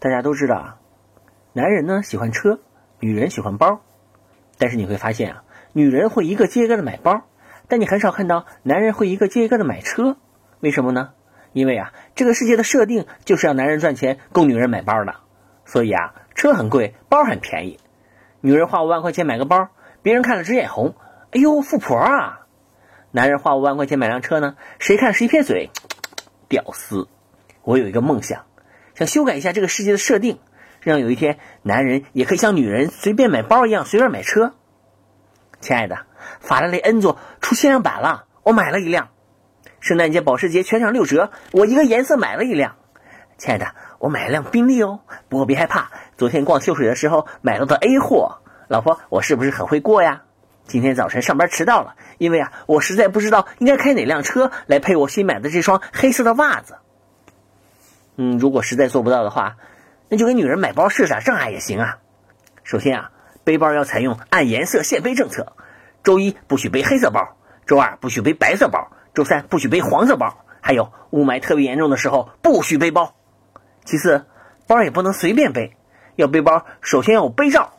大家都知道啊，男人呢喜欢车，女人喜欢包。但是你会发现啊，女人会一个接一个的买包，但你很少看到男人会一个接一个的买车。为什么呢？因为啊，这个世界的设定就是要男人赚钱供女人买包的。所以啊，车很贵，包很便宜。女人花五万块钱买个包，别人看了直眼红。哎呦，富婆啊！男人花五万块钱买辆车呢，谁看谁撇嘴，屌丝。我有一个梦想。想修改一下这个世界的设定，让有一天男人也可以像女人随便买包一样随便买车。亲爱的，法拉利 N 座出限量版了，我买了一辆。圣诞节、保时捷全场六折，我一个颜色买了一辆。亲爱的，我买了辆宾利哦，不过别害怕，昨天逛秀水的时候买到的 A 货。老婆，我是不是很会过呀？今天早晨上班迟到了，因为啊，我实在不知道应该开哪辆车来配我新买的这双黑色的袜子。嗯，如果实在做不到的话，那就给女人买包试试，这样也行啊。首先啊，背包要采用按颜色限背政策，周一不许背黑色包，周二不许背白色包，周三不许背黄色包，还有雾霾特别严重的时候不许背包。其次，包也不能随便背，要背包首先要有背照，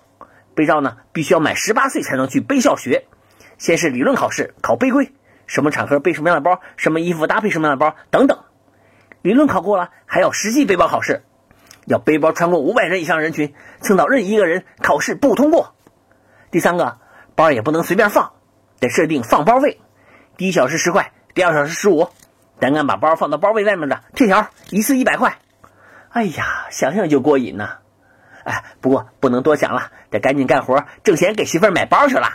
背照呢必须要满十八岁才能去背校学。先是理论考试，考背规，什么场合背什么样的包，什么衣服搭配什么样的包等等。理论考过了，还要实际背包考试，要背包穿过五百人以上人群，蹭到任意一个人考试不通过。第三个，包也不能随便放，得设定放包费，第一小时十块，第二小时十五，胆敢把包放到包位外面的，贴条，一次一百块。哎呀，想想就过瘾呐！哎，不过不能多想了，得赶紧干活挣钱给媳妇买包去了。